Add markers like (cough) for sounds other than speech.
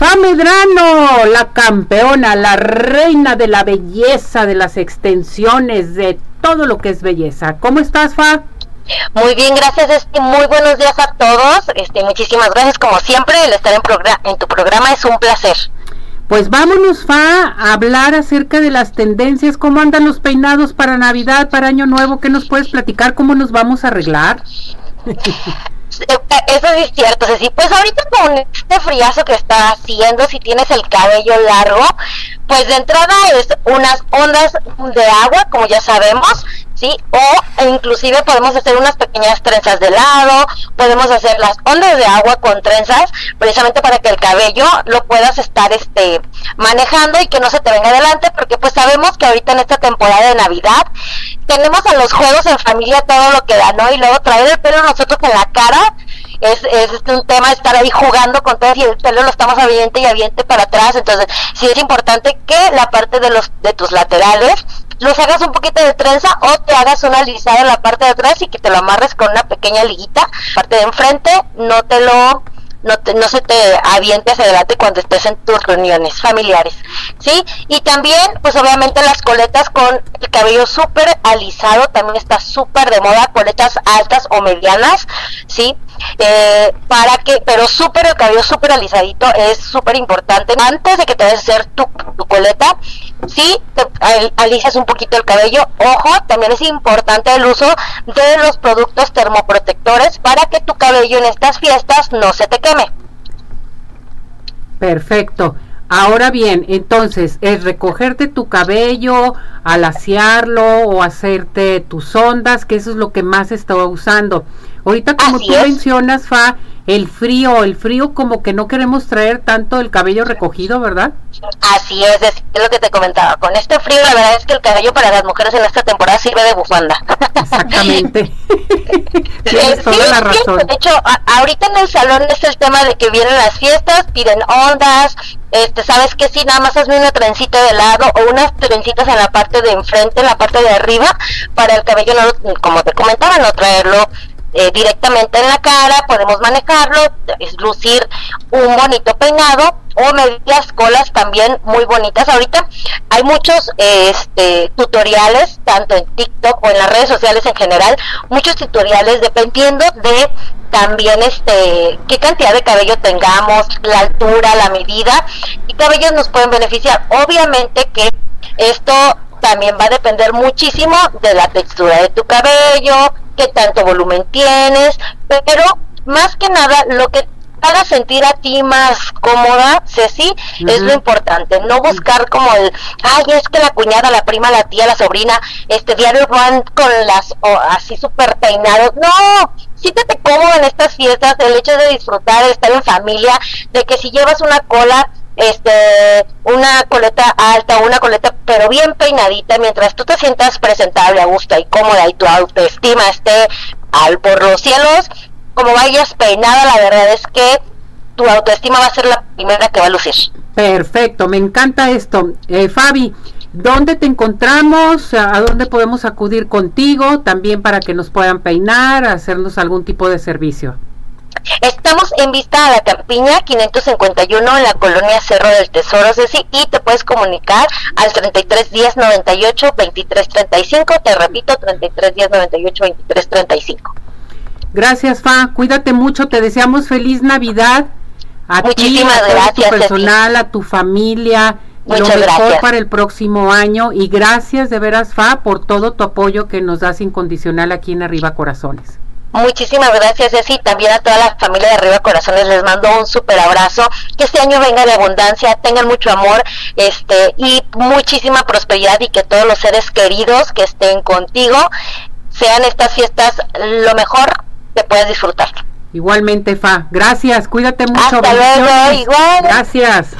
Fa Medrano, la campeona, la reina de la belleza, de las extensiones, de todo lo que es belleza. ¿Cómo estás, Fa? Muy bien, gracias. Este, muy buenos días a todos. Este, muchísimas gracias, como siempre, el estar en, en tu programa es un placer. Pues vámonos, Fa, a hablar acerca de las tendencias, cómo andan los peinados para Navidad, para Año Nuevo, ¿qué nos puedes platicar? ¿Cómo nos vamos a arreglar? (laughs) Eso es cierto, Ceci. Pues ahorita con este friazo que está haciendo, si tienes el cabello largo, pues de entrada es unas ondas de agua, como ya sabemos, ¿sí? O inclusive podemos hacer unas pequeñas trenzas de lado, podemos hacer las ondas de agua con trenzas, precisamente para que el cabello lo puedas estar este manejando y que no se te venga adelante, porque pues sabemos que ahorita en esta temporada de Navidad tenemos a los juegos en familia todo lo que da, ¿no? Y luego traer el pelo nosotros en la cara es, es un tema estar ahí jugando con todo y el pelo lo estamos aviente y aviente para atrás, entonces sí es importante que la parte de los de tus laterales los hagas un poquito de trenza o te hagas una alisada en la parte de atrás y que te lo amarres con una pequeña liguita. Parte de enfrente, no te lo no, te, no se te aviente hacia adelante cuando estés en tus reuniones familiares, ¿sí? Y también, pues obviamente las coletas con el cabello súper alisado, también está súper de moda, coletas altas o medianas, ¿sí? Eh, para que, pero súper el cabello súper alisadito es súper importante. Antes de que te vayas hacer tu, tu coleta, sí, te alisas un poquito el cabello. Ojo, también es importante el uso de los productos termoprotectores para que tu cabello en estas fiestas no se te queme. Perfecto. Ahora bien, entonces, es recogerte tu cabello, alaciarlo o hacerte tus ondas, que eso es lo que más estaba usando. Ahorita como tú mencionas, Fa, el frío, el frío como que no queremos traer tanto el cabello recogido, ¿verdad? Así es, es lo que te comentaba. Con este frío, la verdad es que el cabello para las mujeres en esta temporada sirve de bufanda. Exactamente. (laughs) Tienes toda la razón. De hecho, ahorita en el salón es el tema de que vienen las fiestas, piden ondas, este, sabes que si nada más hazme una trencita de lado o unas trencitas en la parte de enfrente, en la parte de arriba, para el cabello, no, como te comentaba, no traerlo eh, directamente en la cara, podemos manejarlo, es lucir un bonito peinado o medias colas también muy bonitas. Ahorita hay muchos este, tutoriales, tanto en TikTok o en las redes sociales en general, muchos tutoriales dependiendo de también este qué cantidad de cabello tengamos, la altura, la medida y cabellos nos pueden beneficiar. Obviamente que esto también va a depender muchísimo de la textura de tu cabello, qué tanto volumen tienes, pero más que nada lo que haga sentir a ti más cómoda, Ceci, es lo importante, no buscar como el, ay, es que la cuñada, la prima, la tía, la sobrina, este diario van con las, así súper peinados, no, siéntete cómodo en estas fiestas, el hecho de disfrutar, de estar en familia, de que si llevas una cola, este, una coleta alta, una coleta pero bien peinadita, mientras tú te sientas presentable, a gusto y cómoda y tu autoestima esté al por los cielos, como vayas peinada, la verdad es que tu autoestima va a ser la primera que va a lucir. Perfecto, me encanta esto. Eh, Fabi, ¿dónde te encontramos? ¿A dónde podemos acudir contigo? También para que nos puedan peinar, hacernos algún tipo de servicio. Estamos en vista a la Campiña 551 en la colonia Cerro del Tesoro, Ceci, y te puedes comunicar al 33 10 98 23 35. Te repito, 33 10 98 23 35. Gracias, Fa. Cuídate mucho. Te deseamos feliz Navidad. A Muchísimas ti, a gracias. tu personal, a tu familia. lo mejor para el próximo año. Y gracias de veras, Fa, por todo tu apoyo que nos das incondicional aquí en Arriba Corazones. Muchísimas gracias, Ceci. También a toda la familia de Arriba Corazones les mando un súper abrazo. Que este año venga de abundancia, tengan mucho amor este y muchísima prosperidad y que todos los seres queridos que estén contigo sean estas fiestas lo mejor que puedas disfrutar. Igualmente, Fa. Gracias, cuídate mucho. Hasta luego, igual. Gracias.